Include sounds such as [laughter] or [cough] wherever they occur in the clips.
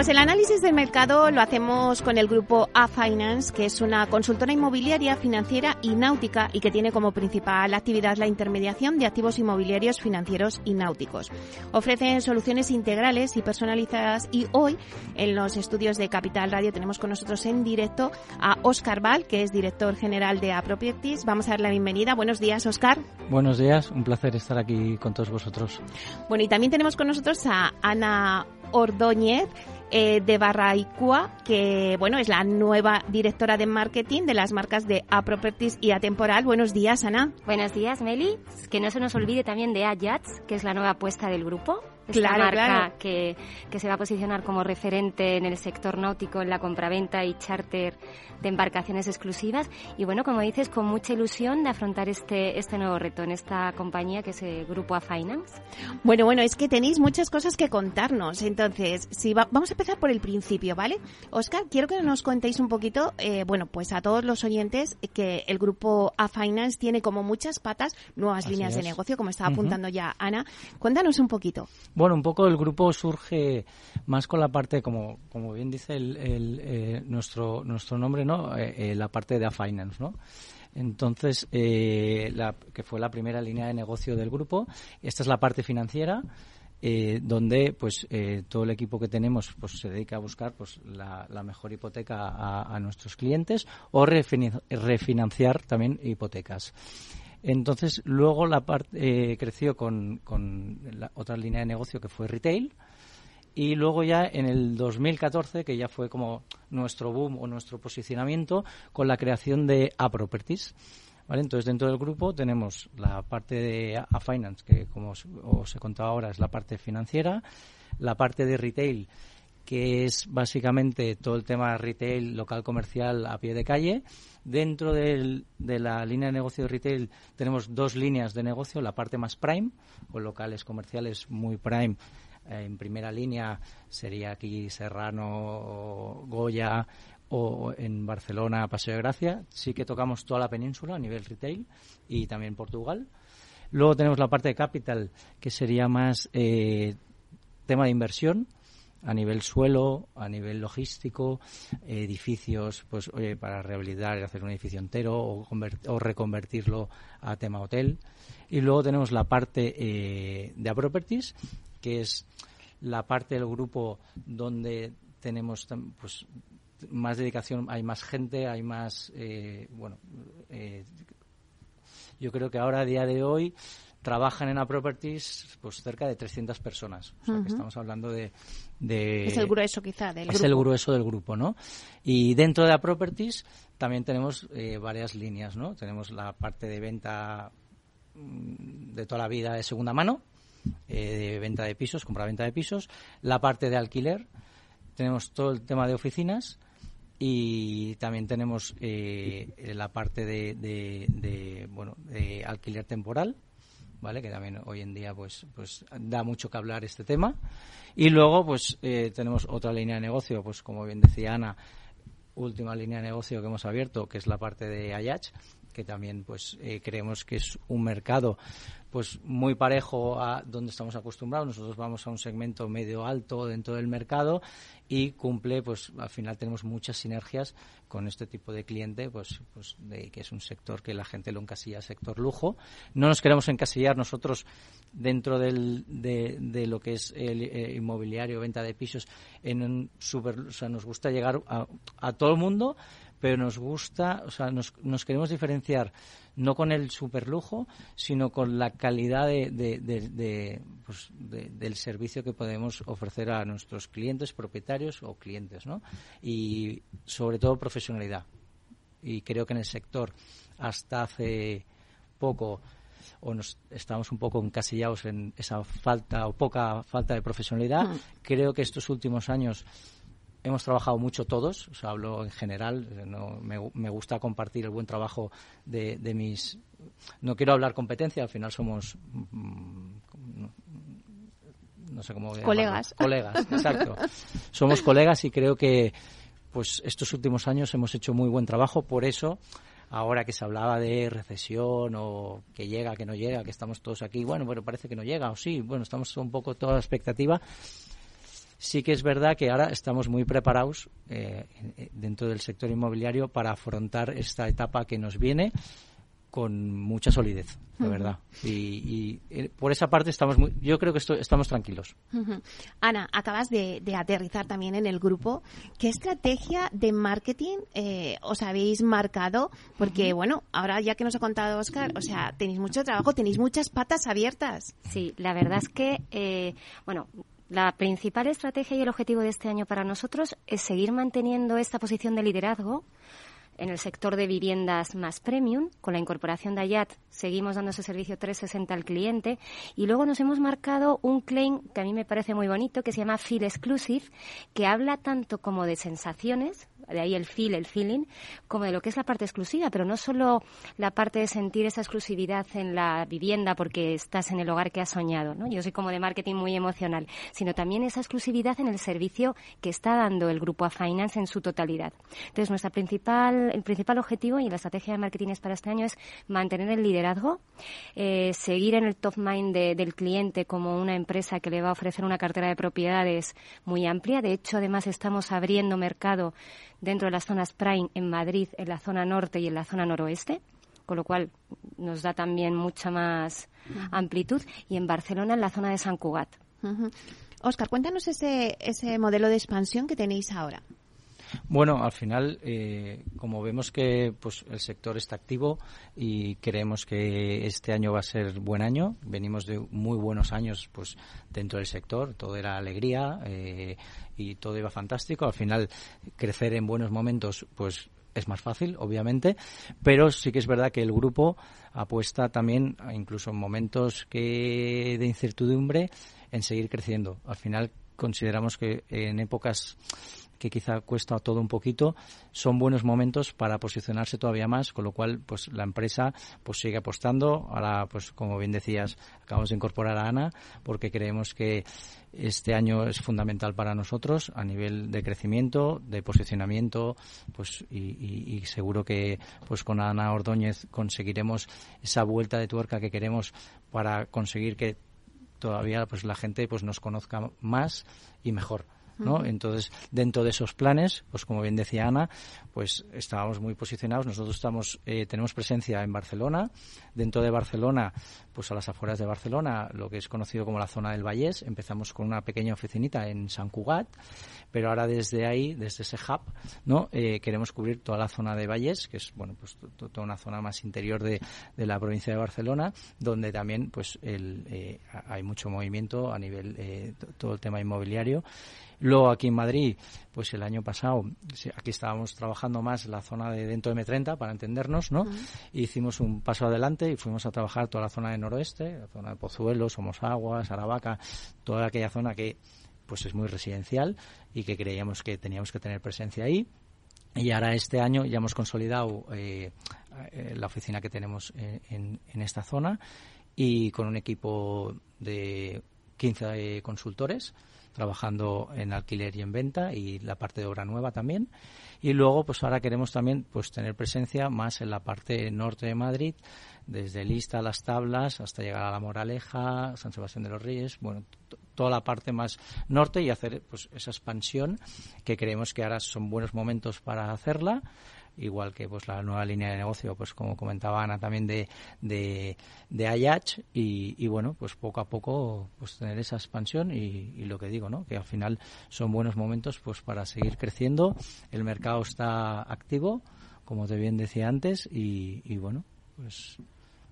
Pues el análisis del mercado lo hacemos con el grupo A Finance, que es una consultora inmobiliaria, financiera y náutica y que tiene como principal actividad la intermediación de activos inmobiliarios financieros y náuticos. Ofrecen soluciones integrales y personalizadas y hoy en los estudios de Capital Radio tenemos con nosotros en directo a Oscar Val, que es director general de A Properties. Vamos a dar la bienvenida. Buenos días, Oscar. Buenos días, un placer estar aquí con todos vosotros. Bueno, y también tenemos con nosotros a Ana Ordóñez eh, de Barraicua, que bueno es la nueva directora de marketing de las marcas de A Properties y Atemporal. Buenos días, Ana. Buenos días, Meli. Que no se nos olvide también de Ayats, que es la nueva apuesta del grupo claro, marca Que, que, se va a posicionar como referente en el sector náutico, en la compraventa y charter de embarcaciones exclusivas. Y bueno, como dices, con mucha ilusión de afrontar este, este nuevo reto en esta compañía que es el Grupo A Finance. Bueno, bueno, es que tenéis muchas cosas que contarnos. Entonces, si vamos a empezar por el principio, ¿vale? Oscar, quiero que nos contéis un poquito, eh, bueno, pues a todos los oyentes, que el Grupo A Finance tiene como muchas patas, nuevas líneas de negocio, como estaba apuntando ya Ana. Cuéntanos un poquito. Bueno, un poco el grupo surge más con la parte, como, como bien dice el, eh, nuestro, nuestro nombre, ¿no? Eh, eh, la parte de A Finance, ¿no? Entonces, la, que fue la primera línea de negocio del grupo. Esta es la parte financiera. donde pues todo el equipo que tenemos pues se dedica a buscar pues la, mejor hipoteca a, nuestros clientes o refinanciar también hipotecas entonces, luego la parte eh, creció con, con la otra línea de negocio que fue retail. Y luego ya en el 2014, que ya fue como nuestro boom o nuestro posicionamiento, con la creación de A Properties. Entonces, dentro del grupo tenemos la parte de A Finance, que como os he contado ahora es la parte financiera, la parte de retail, que es básicamente todo el tema retail, local comercial a pie de calle. Dentro de la línea de negocio de retail tenemos dos líneas de negocio, la parte más prime, con locales comerciales muy prime. En primera línea sería aquí Serrano, Goya o en Barcelona, Paseo de Gracia. Sí que tocamos toda la península a nivel retail y también Portugal. Luego tenemos la parte de capital, que sería más eh, tema de inversión a nivel suelo, a nivel logístico, edificios, pues oye, para rehabilitar y hacer un edificio entero o, o reconvertirlo a tema hotel. Y luego tenemos la parte eh, de properties, que es la parte del grupo donde tenemos pues más dedicación, hay más gente, hay más, eh, bueno, eh, yo creo que ahora a día de hoy trabajan en A Properties pues cerca de 300 personas. O sea, que estamos hablando de, Es el grueso quizá del es el grueso del grupo, ¿no? Y dentro de A Properties también tenemos eh, varias líneas, ¿no? Tenemos la parte de venta mm, de toda la vida de segunda mano, eh, de venta de pisos, compra-venta de pisos, la parte de alquiler, tenemos todo el tema de oficinas y también tenemos eh, la parte de, de, bueno, de alquiler temporal, ¿vale? Que también hoy en día pues, pues da mucho que hablar este tema. Y luego pues eh, tenemos otra línea de negocio, pues como bien decía Ana, última línea de negocio que hemos abierto, que es la parte de Ayach, que también pues eh, creemos que es un mercado pues muy parejo a donde estamos acostumbrados. Nosotros vamos a un segmento medio alto dentro del mercado y cumple, pues al final tenemos muchas sinergias con este tipo de cliente, pues, pues de que es un sector que la gente lo encasilla sector lujo. No nos queremos encasillar nosotros dentro del, de, de lo que es el, eh, inmobiliario, venta de pisos, en un super, o sea, nos gusta llegar a, a todo el mundo, pero nos gusta, o sea, nos, nos queremos diferenciar no con el superlujo, sino con la calidad de, pues, del servicio que podemos ofrecer a nuestros clientes, propietarios o clientes, ¿no? Y sobre todo profesionalidad. Y creo que en el sector hasta hace poco o nos estamos un poco encasillados en esa falta o poca falta de profesionalidad. Mm. Creo que estos últimos años hemos trabajado mucho todos, o sea, hablo en general, no, me, gusta compartir el buen trabajo de, mis... No quiero hablar competencia, al final somos... Mm, no sé cómo... Colegas. Colegas, [laughs] exacto. somos colegas y creo que pues estos últimos años hemos hecho muy buen trabajo, por eso ahora que se hablaba de recesión o que llega, que no llega, que estamos todos aquí, bueno, pero parece que no llega, o sí, bueno, estamos un poco toda la expectativa. Sí que es verdad que ahora estamos muy preparados eh, dentro del sector inmobiliario para afrontar esta etapa que nos viene con mucha solidez, de verdad. Y, eh, por esa parte estamos muy, yo creo que estamos tranquilos. Ana, acabas de, aterrizar también en el grupo. ¿Qué estrategia de marketing eh, os habéis marcado? Porque, bueno, ahora ya que nos ha contado Oscar, o sea, tenéis mucho trabajo, tenéis muchas patas abiertas. Sí, la verdad es que, eh, bueno, la principal estrategia y el objetivo de este año para nosotros es seguir manteniendo esta posición de liderazgo en el sector de viviendas más premium. Con la incorporación de Ayat seguimos dando ese servicio 360 al cliente y luego nos hemos marcado un claim que a mí me parece muy bonito que se llama Feel Exclusive, que habla tanto como de sensaciones, de ahí el feel, el feeling, como de lo que es la parte exclusiva, pero no solo la parte de sentir esa exclusividad en la vivienda porque estás en el hogar que has soñado, ¿no? Yo soy como de marketing muy emocional, sino también esa exclusividad en el servicio que está dando el grupo A Finance en su totalidad. Entonces, nuestra principal, el principal objetivo y la estrategia de marketing para este año es mantener el liderazgo, eh, seguir en el top mind del cliente como una empresa que le va a ofrecer una cartera de propiedades muy amplia. De hecho, además estamos abriendo mercado dentro de las zonas Prime en Madrid, en la zona norte y en la zona noroeste, con lo cual nos da también mucha más amplitud, y en Barcelona en la zona de San Cugat. Oscar, cuéntanos ese, ese modelo de expansión que tenéis ahora. Bueno, al final, eh, como vemos que pues, el sector está activo y creemos que este año va a ser buen año, venimos de muy buenos años pues dentro del sector, todo era alegría eh, y todo iba fantástico. Al final, crecer en buenos momentos, pues es más fácil, obviamente, pero sí que es verdad que el grupo apuesta también, incluso en momentos que de incertidumbre, en seguir creciendo. Al final consideramos que en épocas que quizá cuesta todo un poquito, son buenos momentos para posicionarse todavía más, con lo cual pues la empresa pues sigue apostando. Ahora, pues como bien decías, acabamos de incorporar a Ana porque creemos que este año es fundamental para nosotros a nivel de crecimiento, de posicionamiento, pues y, y seguro que pues con Ana Ordóñez conseguiremos esa vuelta de tuerca que queremos para conseguir que todavía pues la gente pues nos conozca más y mejor. ¿No? Entonces, dentro de esos planes, pues como bien decía Ana, pues estábamos muy posicionados. Nosotros estamos, eh, tenemos presencia en Barcelona. Dentro de Barcelona, pues a las afueras de Barcelona, lo que es conocido como la zona del Vallés. Empezamos con una pequeña oficinita en San Cugat, pero ahora desde ahí, desde ese hub, ¿no? Eh, queremos cubrir toda la zona de Vallés, que es, bueno, pues toda una zona más interior de, de la provincia de Barcelona, donde también, pues, el, eh, hay mucho movimiento a nivel, todo el tema inmobiliario. Luego aquí en Madrid, pues el año pasado, aquí estábamos trabajando más la zona de dentro de M30 para entendernos, ¿no? Hicimos un paso adelante y fuimos a trabajar toda la zona de noroeste, la zona de Pozuelo, Somos Aguas, Aravaca, toda aquella zona que pues es muy residencial y que creíamos que teníamos que tener presencia ahí. Y ahora este año ya hemos consolidado eh, eh, la oficina que tenemos en, en, esta zona y con un equipo de 15 consultores trabajando en alquiler y en venta y la parte de obra nueva también. Y luego, pues ahora queremos también pues tener presencia más en la parte norte de Madrid, desde Lista, Las Tablas, hasta llegar a La Moraleja, San Sebastián de los Reyes, bueno, toda la parte más norte y hacer pues esa expansión que creemos que ahora son buenos momentos para hacerla igual que pues la nueva línea de negocio, pues como comentaba Ana también de, de, de Ayach y, bueno, pues poco a poco pues tener esa expansión y, y, lo que digo, ¿no? Que al final son buenos momentos pues para seguir creciendo, el mercado está activo, como te bien decía antes y, y bueno, pues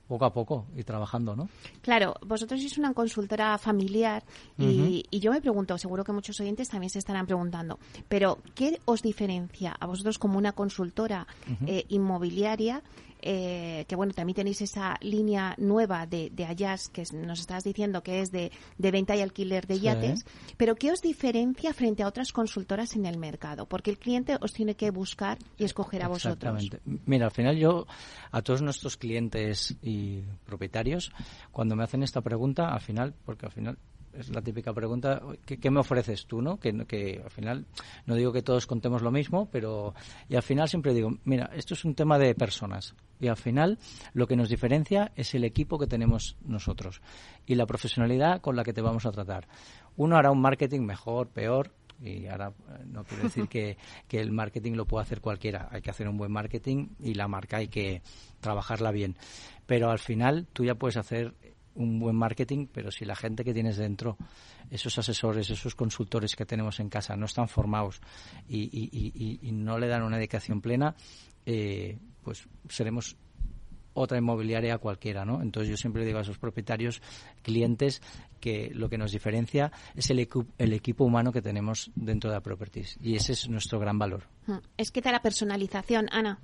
poco a poco y trabajando, ¿no? Claro, vosotros sois una consultora familiar y, yo me pregunto, seguro que muchos oyentes también se estarán preguntando, pero ¿qué os diferencia a vosotros como una consultora eh, inmobiliaria eh, que bueno, también tenéis esa línea nueva de, de Ayas que nos estás diciendo que es de, de venta y alquiler de yates, pero ¿qué os diferencia frente a otras consultoras en el mercado? Porque el cliente os tiene que buscar y escoger a vosotros. Exactamente. Mira, al final yo a todos nuestros clientes y propietarios, cuando me hacen esta pregunta, al final, porque al final es la típica pregunta, ¿qué, me ofreces tú? ¿no? Que, que, al final, no digo que todos contemos lo mismo, pero y al final siempre digo, mira, esto es un tema de personas y al final lo que nos diferencia es el equipo que tenemos nosotros y la profesionalidad con la que te vamos a tratar. Uno hará un marketing mejor, peor, y ahora eh, no quiero decir [laughs] que, que, el marketing lo pueda hacer cualquiera. Hay que hacer un buen marketing y la marca hay que trabajarla bien. Pero al final tú ya puedes hacer un buen marketing, pero si la gente que tienes dentro, esos asesores, esos consultores que tenemos en casa no están formados y, no le dan una dedicación plena, eh, pues seremos otra inmobiliaria cualquiera, ¿no? Entonces yo siempre digo a esos propietarios, clientes, que lo que nos diferencia es el, el equipo humano que tenemos dentro de la Properties y ese es nuestro gran valor. Hmm. Es que está la personalización, Ana.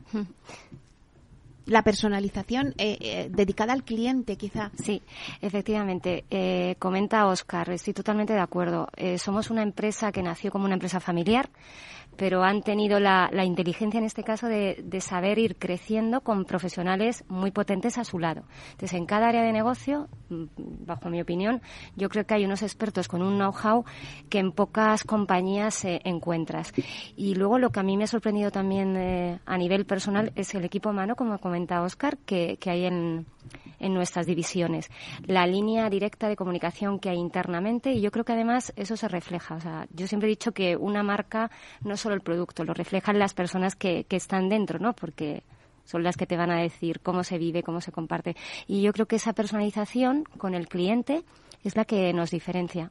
La personalización eh, eh, dedicada al cliente, quizá. Sí, efectivamente. Eh, comenta Oscar, estoy totalmente de acuerdo. somos una empresa que nació como una empresa familiar pero han tenido la, inteligencia en este caso de, saber ir creciendo con profesionales muy potentes a su lado. Entonces, en cada área de negocio, mm, bajo mi opinión, yo creo que hay unos expertos con un know-how que en pocas compañías encuentras. Y luego lo que a mí me ha sorprendido también eh, a nivel personal es el equipo humano, como comenta Oscar, que, que hay en, en nuestras divisiones. La línea directa de comunicación que hay internamente y yo creo que además eso se refleja. O sea, yo siempre he dicho que una marca no es solo el producto, lo reflejan las personas que, que están dentro, ¿no? Porque son las que te van a decir cómo se vive, cómo se comparte. Y yo creo que esa personalización con el cliente es la que nos diferencia,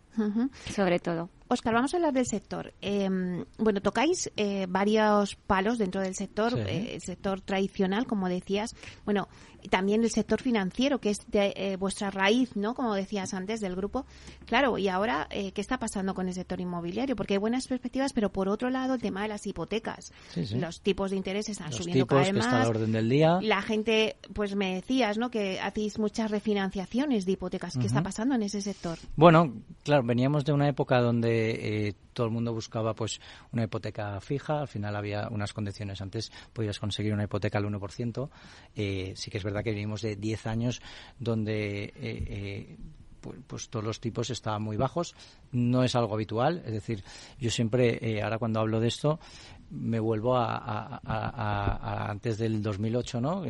sobre todo. Oscar, vamos a hablar del sector. Em, bueno, tocáis eh, varios palos dentro del sector, eh, el sector tradicional, como decías. Bueno, también el sector financiero, que es de eh, vuestra raíz, ¿no? Como decías antes del grupo. Claro, y ahora, ¿qué está pasando con el sector inmobiliario? Porque hay buenas perspectivas, pero por otro lado, el tema de las hipotecas. Los tipos de interés están subiendo cada vez más. orden del día. La gente, pues me decías, ¿no? Que hacéis muchas refinanciaciones de hipotecas. ¿Qué está pasando en ese sector? Bueno, claro, veníamos de una época donde eh, todo el mundo buscaba pues una hipoteca fija, al final había unas condiciones, antes podías conseguir una hipoteca al 1%, eh, sí que es verdad que venimos de 10 años donde pues, pues, todos los tipos estaban muy bajos, no es algo habitual, es decir, yo siempre, ahora cuando hablo de esto, me vuelvo a, antes del 2008, ¿no?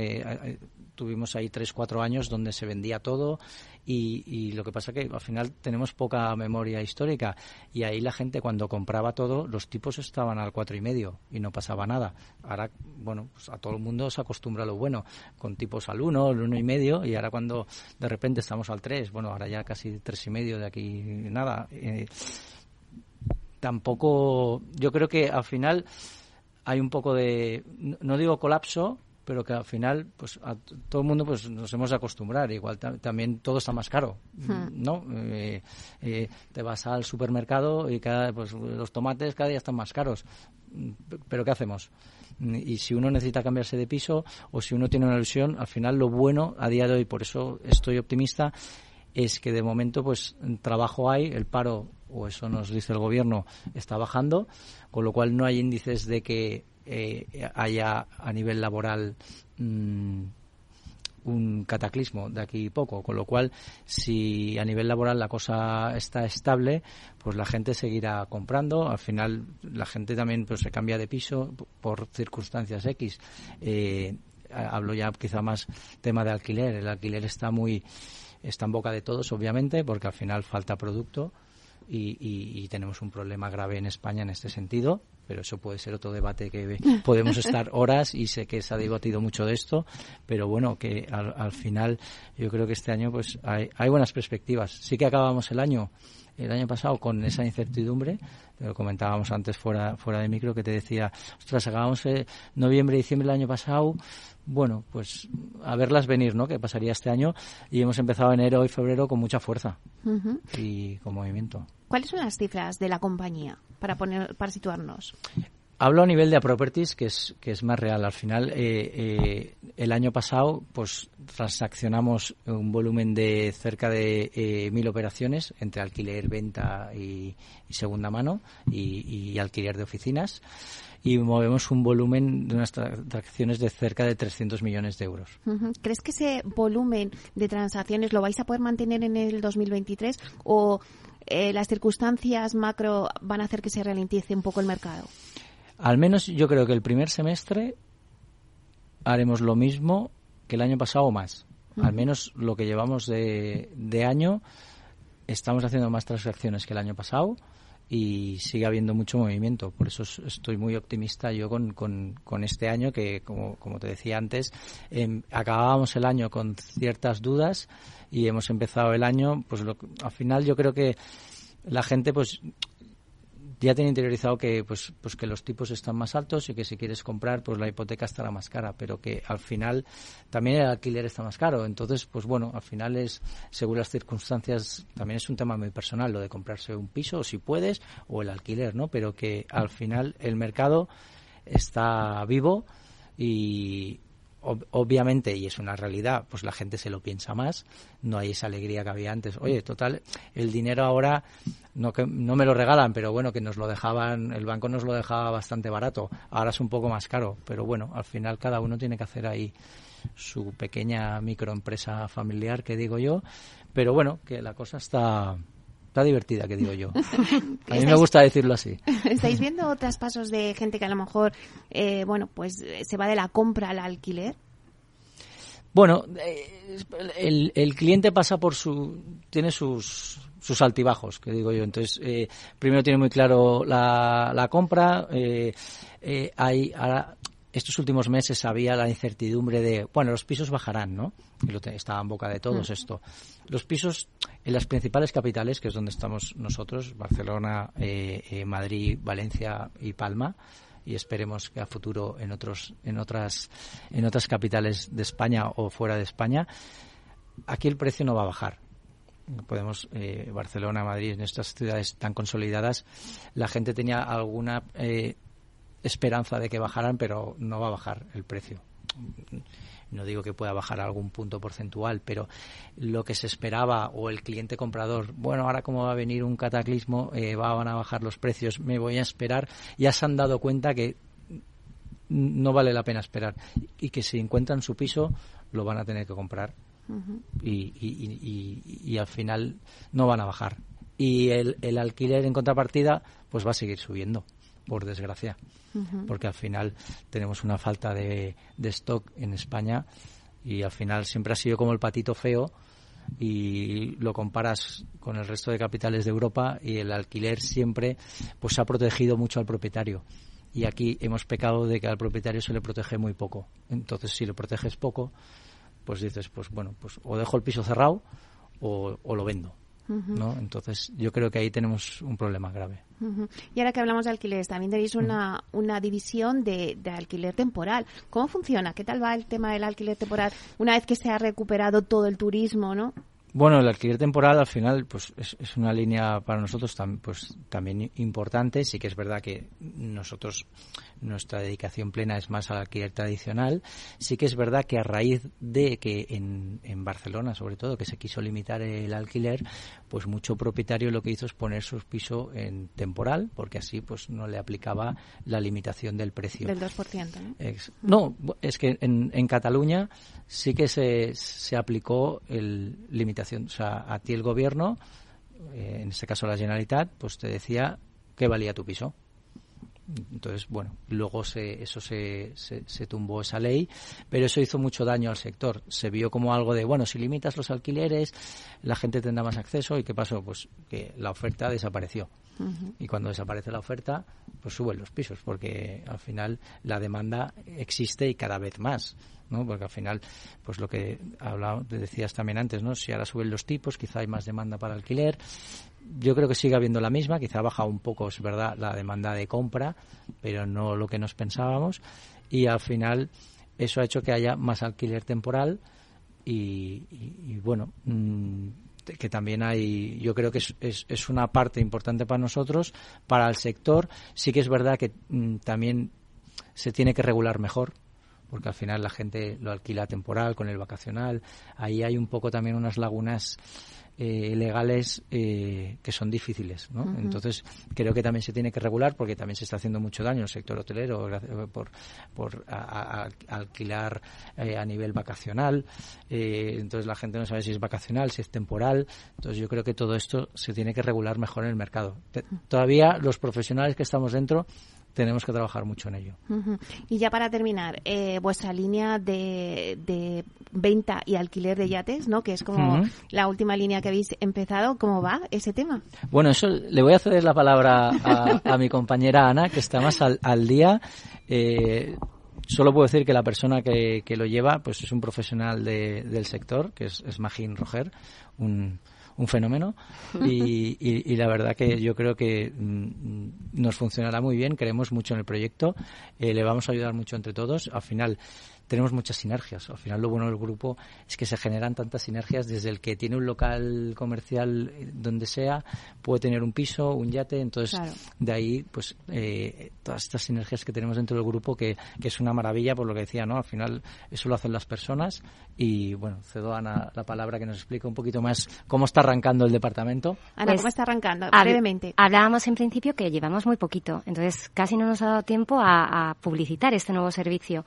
tuvimos ahí tres, cuatro años donde se vendía todo y, lo que pasa que al final tenemos poca memoria histórica y ahí la gente cuando compraba todo los tipos estaban al cuatro y medio y no pasaba nada. Ahora, bueno, pues a todo el mundo se acostumbra a lo bueno, con tipos al uno, al uno y medio y ahora cuando de repente estamos al tres, bueno, ahora ya casi tres y medio de aquí nada. Eh, tampoco, yo creo que al final hay un poco de, no digo colapso, pero que al final pues a todo el mundo pues nos hemos de acostumbrar. Igual también todo está más caro hmm. no eh, eh, te vas al supermercado y cada pues los tomates cada día están más caros. Pero qué hacemos y si uno necesita cambiarse de piso o si uno tiene una ilusión al final lo bueno a día de hoy por eso estoy optimista es que de momento pues trabajo hay el paro o eso nos dice el gobierno está bajando con lo cual no hay índices de que eh, haya a nivel laboral mm, un cataclismo de aquí poco, con lo cual si a nivel laboral la cosa está estable, pues la gente seguirá comprando, al final la gente también pues se cambia de piso por circunstancias X. Eh, hablo ya quizá más tema de alquiler, el alquiler está muy está en boca de todos obviamente porque al final falta producto y, tenemos un problema grave en España en este sentido, pero eso puede ser otro debate que [laughs] podemos estar horas y sé que se ha debatido mucho de esto, pero bueno, que al, final yo creo que este año pues hay, hay buenas perspectivas. Sí que acabamos el año el año pasado con esa incertidumbre, lo comentábamos antes fuera, fuera de micro, que te decía, ostras, acabamos en noviembre, diciembre del año pasado, bueno, pues a verlas venir, ¿no? Que pasaría este año y hemos empezado enero y febrero con mucha fuerza y con movimiento. ¿Cuáles son las cifras de la compañía para poner para situarnos? Hablo a nivel de properties, que es, que es más real. Al final, eh, eh, el año pasado, pues transaccionamos un volumen de cerca de eh, mil operaciones entre alquiler, venta y, segunda mano y, alquiler de oficinas y movemos un volumen de unas transacciones de cerca de 300 millones de euros. ¿Crees que ese volumen de transacciones lo vais a poder mantener en el 2023 o las circunstancias macro van a hacer que se ralentice un poco el mercado? Al menos yo creo que el primer semestre haremos lo mismo que el año pasado o más. Al menos lo que llevamos de, año, estamos haciendo más transacciones que el año pasado y sigue habiendo mucho movimiento. Por eso estoy muy optimista yo con, con, este año que, como, como te decía antes, em, acabábamos el año con ciertas dudas y hemos empezado el año, pues al final yo creo que la gente pues ya tiene interiorizado que pues pues que los tipos están más altos y que si quieres comprar pues la hipoteca estará más cara pero que al final también el alquiler está más caro. Entonces pues bueno al final es según las circunstancias también es un tema muy personal lo de comprarse un piso si puedes o el alquiler no pero que al final el mercado está vivo y, obviamente, y es una realidad, pues la gente se lo piensa más, no hay esa alegría que había antes. Oye, total, el dinero ahora no, que, no me lo regalan, pero bueno, que nos lo dejaban, el banco nos lo dejaba bastante barato, ahora es un poco más caro, pero bueno, al final cada uno tiene que hacer ahí su pequeña microempresa familiar, que digo yo, pero bueno, que la cosa está, Está divertida, que digo yo. [laughs] A mí me gusta decirlo así. ¿Estáis viendo otros pasos de gente que a lo mejor, eh, bueno, pues eh, se va de la compra al alquiler? Bueno, eh, el, el, cliente pasa por su. tiene sus, sus altibajos, que digo yo. Entonces, primero tiene muy claro la, la compra. hay, ahora, estos últimos meses había la incertidumbre de, bueno, los pisos bajarán, ¿no? Y lo estaba en boca de todos mm. esto. Los pisos en las principales capitales, que es donde estamos nosotros, Barcelona, eh, eh, Madrid, Valencia y Palma, y esperemos que a futuro en otros, en otras, en otras capitales de España o fuera de España, aquí el precio no va a bajar podemos eh, Barcelona, Madrid, en estas ciudades tan consolidadas, la gente tenía alguna eh, esperanza de que bajaran, pero no va a bajar el precio. No digo que pueda bajar algún punto porcentual, pero lo que se esperaba o el cliente comprador, bueno, ahora como va a venir un cataclismo, eh, van a bajar los precios, me voy a esperar, ya se han dado cuenta que no vale la pena esperar y que si encuentran su piso lo van a tener que comprar y, y, al final no van a bajar. Y el, el alquiler en contrapartida pues va a seguir subiendo por desgracia, porque al final tenemos una falta de, stock en España y al final siempre ha sido como el patito feo y lo comparas con el resto de capitales de Europa y el alquiler siempre pues ha protegido mucho al propietario. Y aquí hemos pecado de que al propietario se le protege muy poco. Entonces si lo proteges poco pues dices pues bueno pues o dejo el piso cerrado o, o lo vendo ¿no? Entonces, yo creo que ahí tenemos un problema grave. Y ahora que hablamos de alquileres, también tenéis una, una división de, de, alquiler temporal. ¿Cómo funciona? ¿Qué tal va el tema del alquiler temporal una vez que se ha recuperado todo el turismo, no? Bueno, el alquiler temporal al final pues es, es una línea para nosotros pues también importante. Sí que es verdad que nosotros nuestra dedicación plena es más al alquiler tradicional. Sí que es verdad que a raíz de que en, en Barcelona, sobre todo, que se quiso limitar el alquiler, pues mucho propietario lo que hizo es poner su piso en temporal, porque así pues no le aplicaba la limitación del precio. Del 2%, ¿no? no, es que en, en Cataluña sí que se, se aplicó el limitación. O sea, a ti el gobierno, eh, en este caso la Generalitat, pues te decía qué valía tu piso entonces, bueno, luego se, eso se, se, tumbó esa ley, pero eso hizo mucho daño al sector. Se vio como algo de, bueno, si limitas los alquileres, la gente tendrá más acceso. ¿Y qué pasó? Pues que la oferta desapareció. Y cuando desaparece la oferta, pues suben los pisos, porque al final la demanda existe y cada vez más. ¿no? Porque al final, pues lo que hablaba, decías también antes, ¿no? Si ahora suben los tipos, quizá hay más demanda para alquiler, yo creo que sigue habiendo la misma, quizá ha bajado un poco, es verdad, la demanda de compra, pero no lo que nos pensábamos. Y al final eso ha hecho que haya más alquiler temporal y, bueno, mm, que también hay, yo creo que es, es, una parte importante para nosotros, para el sector. Sí que es verdad que mm, también se tiene que regular mejor, porque al final la gente lo alquila temporal con el vacacional. Ahí hay un poco también unas lagunas eh, legales eh, que son difíciles. ¿no? Entonces, creo que también se tiene que regular porque también se está haciendo mucho daño en el sector hotelero por, por alquilar eh, a nivel vacacional. entonces, la gente no sabe si es vacacional, si es temporal. Entonces, yo creo que todo esto se tiene que regular mejor en el mercado. Todavía los profesionales que estamos dentro tenemos que trabajar mucho en ello. Y ya para terminar, eh, vuestra línea de, de, venta y alquiler de yates, ¿no? Que es como la última línea que habéis empezado. ¿Cómo va ese tema? Bueno, eso le voy a ceder la palabra a, mi compañera Ana, que está más al, día. Eh, solo puedo decir que la persona que, que, lo lleva pues es un profesional de, del sector, que es, es Magín Roger, un un fenómeno [laughs] y, y, la verdad que yo creo que mm, nos funcionará muy bien, creemos mucho en el proyecto, eh, le vamos a ayudar mucho entre todos. Al final, tenemos muchas sinergias. Al final lo bueno del grupo es que se generan tantas sinergias desde el que tiene un local comercial eh, donde sea, puede tener un piso, un yate, entonces de ahí pues eh, todas estas sinergias que tenemos dentro del grupo que, que, es una maravilla por lo que decía, ¿no? Al final eso lo hacen las personas y bueno, cedo a Ana la palabra que nos explica un poquito más cómo está arrancando el departamento. Ana, ¿cómo pues, está arrancando? Brevemente. Hablábamos en principio que llevamos muy poquito, entonces casi no nos ha dado tiempo a, publicitar este nuevo servicio.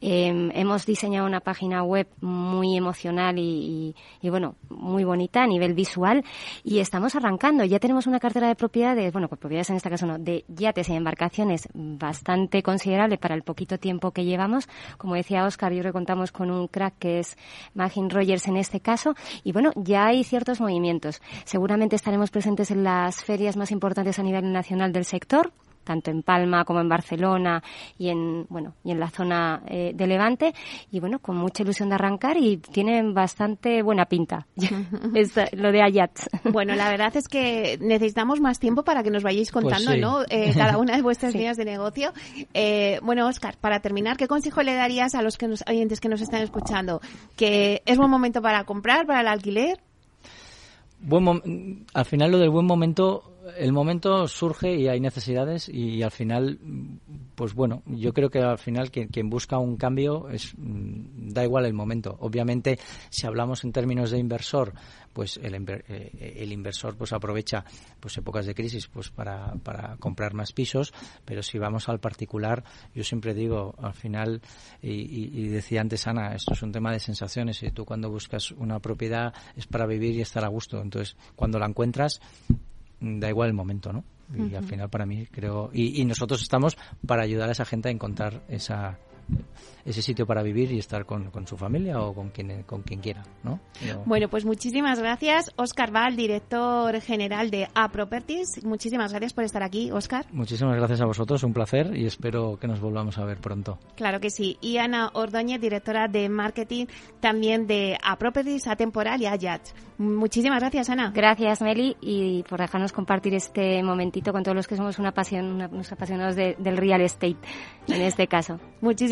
Eh, hemos diseñado una página web muy emocional y, bueno, muy bonita a nivel visual y estamos arrancando. Ya tenemos una cartera de propiedades, bueno, pues propiedades en este caso no, de yates y embarcaciones bastante considerable para el poquito tiempo que llevamos. Como decía Oscar, yo creo que contamos con un crack que es Magin Rogers en este caso y bueno, ya hay ciertos movimientos. Seguramente estaremos presentes en las ferias más importantes a nivel nacional del sector tanto en Palma como en Barcelona y en bueno y en la zona eh, de Levante. Y bueno con mucha ilusión de arrancar y tienen bastante buena pinta. [laughs] [laughs] Es lo de Ayat bueno la verdad es que necesitamos más tiempo para que nos vayáis pues contando no eh, cada una de vuestras [laughs] líneas de negocio. Eh, bueno Oscar para terminar qué consejo le darías a los que nos, oyentes que nos están escuchando que es buen momento para comprar para el alquiler buen al final lo del buen momento el momento surge y hay necesidades y, al final, pues bueno, yo creo que al final quien, quien busca un cambio es mm, da igual el momento. Obviamente, si hablamos en términos de inversor, pues el, eh, el inversor pues aprovecha pues épocas de crisis pues para, para comprar más pisos, pero si vamos al particular, yo siempre digo al final y, y decía antes Ana, esto es un tema de sensaciones y tú cuando buscas una propiedad es para vivir y estar a gusto. Entonces, cuando la encuentras da igual el momento, ¿no? Y al final para mí creo y, y, nosotros estamos para ayudar a esa gente a encontrar esa ese sitio para vivir y estar con, su familia o con quien, con quien quiera. ¿no? Bueno, pues muchísimas gracias. Oscar Val, director general de A Properties. Muchísimas gracias por estar aquí, Oscar. Muchísimas gracias a vosotros, un placer y espero que nos volvamos a ver pronto. Claro que sí. Y Ana Ordóñez, directora de marketing también de A Properties, A Temporal y A Muchísimas gracias, Ana. Gracias, Meli, y por dejarnos compartir este momentito con todos los que somos una pasión, unos apasionados del real estate, en este caso.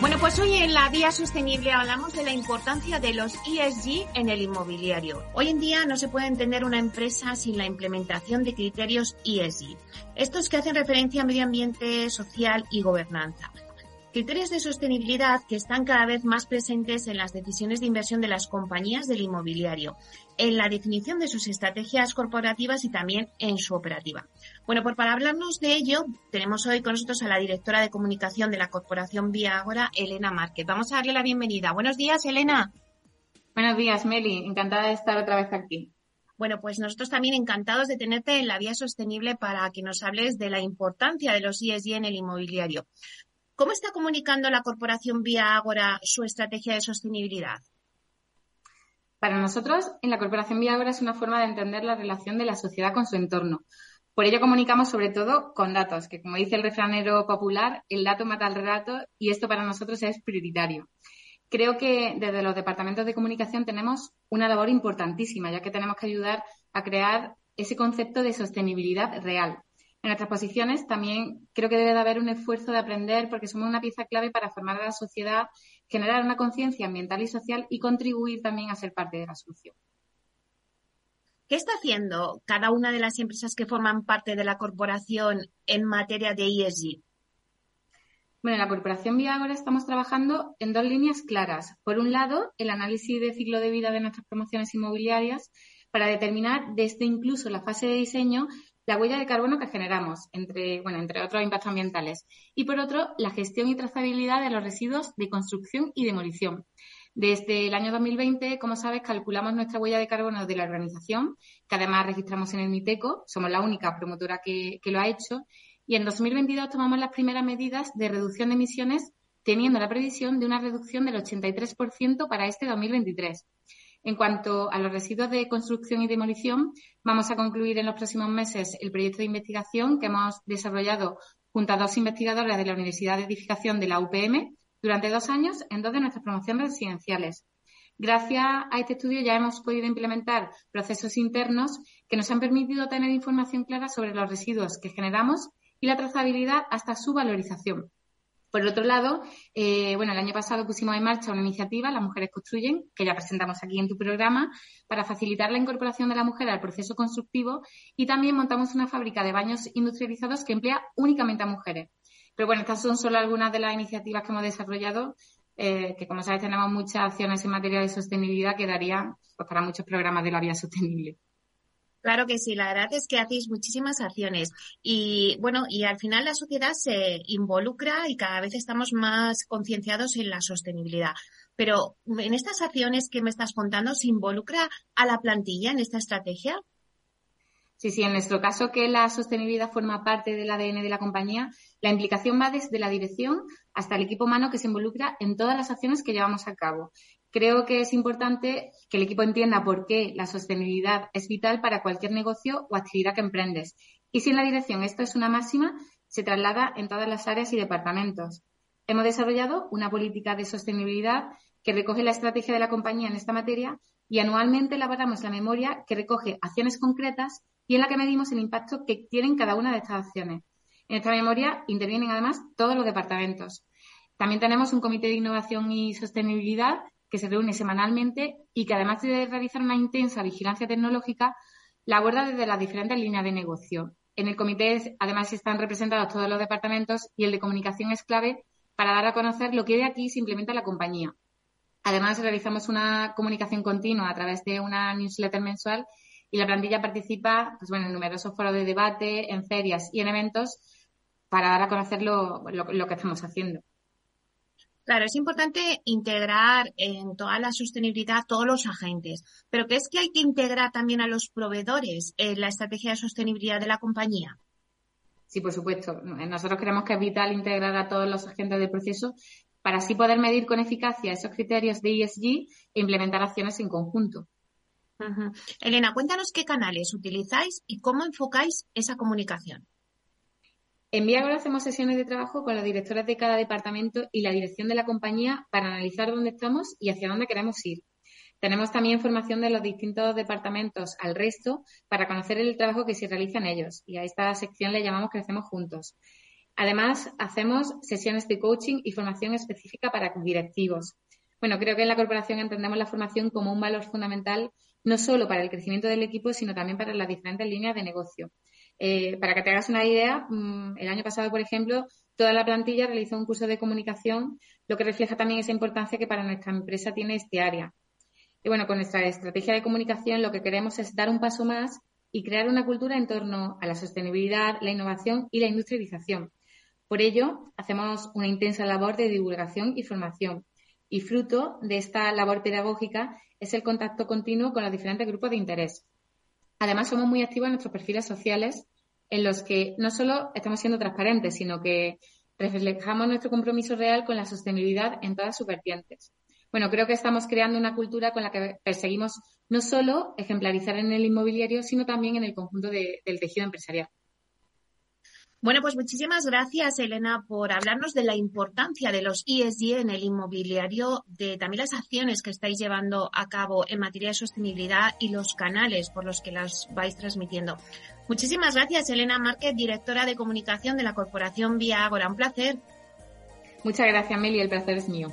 Bueno, pues hoy en la Vía Sostenible hablamos de la importancia de los ESG en el inmobiliario. Hoy en día no se puede entender una empresa sin la implementación de criterios ESG. Estos que hacen referencia a medio ambiente, social y gobernanza. Criterios de sostenibilidad que están cada vez más presentes en las decisiones de inversión de las compañías del inmobiliario, en la definición de sus estrategias corporativas y también en su operativa. Bueno, pues para hablarnos de ello, tenemos hoy con nosotros a la directora de comunicación de la Corporación Vía Agora, Elena Márquez. Vamos a darle la bienvenida. Buenos días, Elena. Buenos días, Meli. Encantada de estar otra vez aquí. Bueno, pues nosotros también encantados de tenerte en la vía sostenible para que nos hables de la importancia de los ESG en el inmobiliario. ¿Cómo está comunicando la corporación Vía Ágora su estrategia de sostenibilidad? Para nosotros, en la corporación Vía Ágora es una forma de entender la relación de la sociedad con su entorno. Por ello comunicamos sobre todo con datos, que como dice el refranero popular, el dato mata al relato y esto para nosotros es prioritario. Creo que desde los departamentos de comunicación tenemos una labor importantísima, ya que tenemos que ayudar a crear ese concepto de sostenibilidad real, en nuestras posiciones también creo que debe de haber un esfuerzo de aprender porque somos una pieza clave para formar a la sociedad, generar una conciencia ambiental y social y contribuir también a ser parte de la solución. ¿Qué está haciendo cada una de las empresas que forman parte de la corporación en materia de ESG? Bueno, en la Corporación Viagora estamos trabajando en dos líneas claras. Por un lado, el análisis de ciclo de vida de nuestras promociones inmobiliarias para determinar desde incluso la fase de diseño la huella de carbono que generamos, entre, bueno, entre otros impactos ambientales. Y por otro, la gestión y trazabilidad de los residuos de construcción y demolición. Desde el año 2020, como sabes, calculamos nuestra huella de carbono de la organización, que además registramos en el MITECO, somos la única promotora que, que lo ha hecho, y en 2022 tomamos las primeras medidas de reducción de emisiones, teniendo la previsión de una reducción del 83% para este 2023. En cuanto a los residuos de construcción y demolición, vamos a concluir en los próximos meses el proyecto de investigación que hemos desarrollado junto a dos investigadoras de la Universidad de Edificación de la UPM durante dos años en dos de nuestras promociones residenciales. Gracias a este estudio ya hemos podido implementar procesos internos que nos han permitido tener información clara sobre los residuos que generamos y la trazabilidad hasta su valorización. Por otro lado, eh, bueno, el año pasado pusimos en marcha una iniciativa, Las Mujeres Construyen, que ya presentamos aquí en tu programa, para facilitar la incorporación de la mujer al proceso constructivo y también montamos una fábrica de baños industrializados que emplea únicamente a mujeres. Pero bueno, estas son solo algunas de las iniciativas que hemos desarrollado, eh, que como sabes tenemos muchas acciones en materia de sostenibilidad que darían pues, para muchos programas de la vía sostenible. Claro que sí, la verdad es que hacéis muchísimas acciones y bueno, y al final la sociedad se involucra y cada vez estamos más concienciados en la sostenibilidad. Pero en estas acciones que me estás contando, ¿se involucra a la plantilla en esta estrategia? Sí, sí, en nuestro caso que la sostenibilidad forma parte del ADN de la compañía, la implicación va desde la dirección hasta el equipo humano que se involucra en todas las acciones que llevamos a cabo creo que es importante que el equipo entienda por qué la sostenibilidad es vital para cualquier negocio o actividad que emprendes. Y si en la dirección esto es una máxima, se traslada en todas las áreas y departamentos. Hemos desarrollado una política de sostenibilidad que recoge la estrategia de la compañía en esta materia y anualmente elaboramos la memoria que recoge acciones concretas y en la que medimos el impacto que tienen cada una de estas acciones. En esta memoria intervienen además todos los departamentos. También tenemos un comité de innovación y sostenibilidad que se reúne semanalmente y que además de realizar una intensa vigilancia tecnológica, la aborda desde las diferentes líneas de negocio. En el comité además están representados todos los departamentos y el de comunicación es clave para dar a conocer lo que de aquí se implementa en la compañía. Además, realizamos una comunicación continua a través de una newsletter mensual y la plantilla participa pues, bueno, en numerosos foros de debate, en ferias y en eventos para dar a conocer lo, que estamos haciendo. Claro, es importante integrar en toda la sostenibilidad a todos los agentes, pero ¿qué es que hay que integrar también a los proveedores en la estrategia de sostenibilidad de la compañía? Sí, por supuesto. Nosotros creemos que es vital integrar a todos los agentes del proceso para así poder medir con eficacia esos criterios de ESG e implementar acciones en conjunto. Elena, cuéntanos qué canales utilizáis y cómo enfocáis esa comunicación. En hacemos sesiones de trabajo con los directores de cada departamento y la dirección de la compañía para analizar dónde estamos y hacia dónde queremos ir. Tenemos también formación de los distintos departamentos al resto para conocer el trabajo que se realiza en ellos y a esta sección le llamamos Crecemos Juntos. Además, hacemos sesiones de coaching y formación específica para directivos. Bueno, creo que en la corporación entendemos la formación como un valor fundamental no solo para el crecimiento del equipo, sino también para las diferentes líneas de negocio. Eh, para que te hagas una idea, mm, el año pasado, por ejemplo, toda la plantilla realizó un curso de comunicación, lo que refleja también esa importancia que para nuestra empresa tiene este área. Y bueno, con nuestra estrategia de comunicación lo que queremos es dar un paso más y crear una cultura en torno a la sostenibilidad, la innovación y la industrialización. Por ello, hacemos una intensa labor de divulgación y formación. Y fruto de esta labor pedagógica es el contacto continuo con los diferentes grupos de interés. Además, somos muy activos en nuestros perfiles sociales, en los que no solo estamos siendo transparentes, sino que reflejamos nuestro compromiso real con la sostenibilidad en todas sus vertientes. Bueno, creo que estamos creando una cultura con la que perseguimos no solo ejemplarizar en el inmobiliario, sino también en el conjunto del tejido empresarial. Bueno, pues muchísimas gracias, Elena, por hablarnos de la importancia de los ESG en el inmobiliario, de también las acciones que estáis llevando a cabo en materia de sostenibilidad y los canales por los que las vais transmitiendo. Muchísimas gracias, Elena Márquez, directora de comunicación de la Corporación Vía Agora. Un placer. Muchas gracias, Meli. El placer es mío.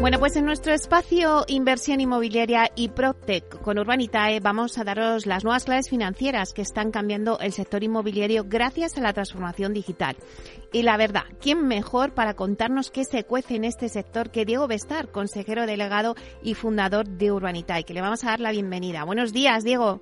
Bueno, pues en nuestro espacio Inversión Inmobiliaria y PropTech con Urbanitae vamos a daros las nuevas claves financieras que están cambiando el sector inmobiliario gracias a la transformación digital. Y la verdad, ¿quién mejor para contarnos qué se cuece en este sector que Diego Bestar, consejero delegado y fundador de Urbanitae, que le vamos a dar la bienvenida? Buenos días, Diego.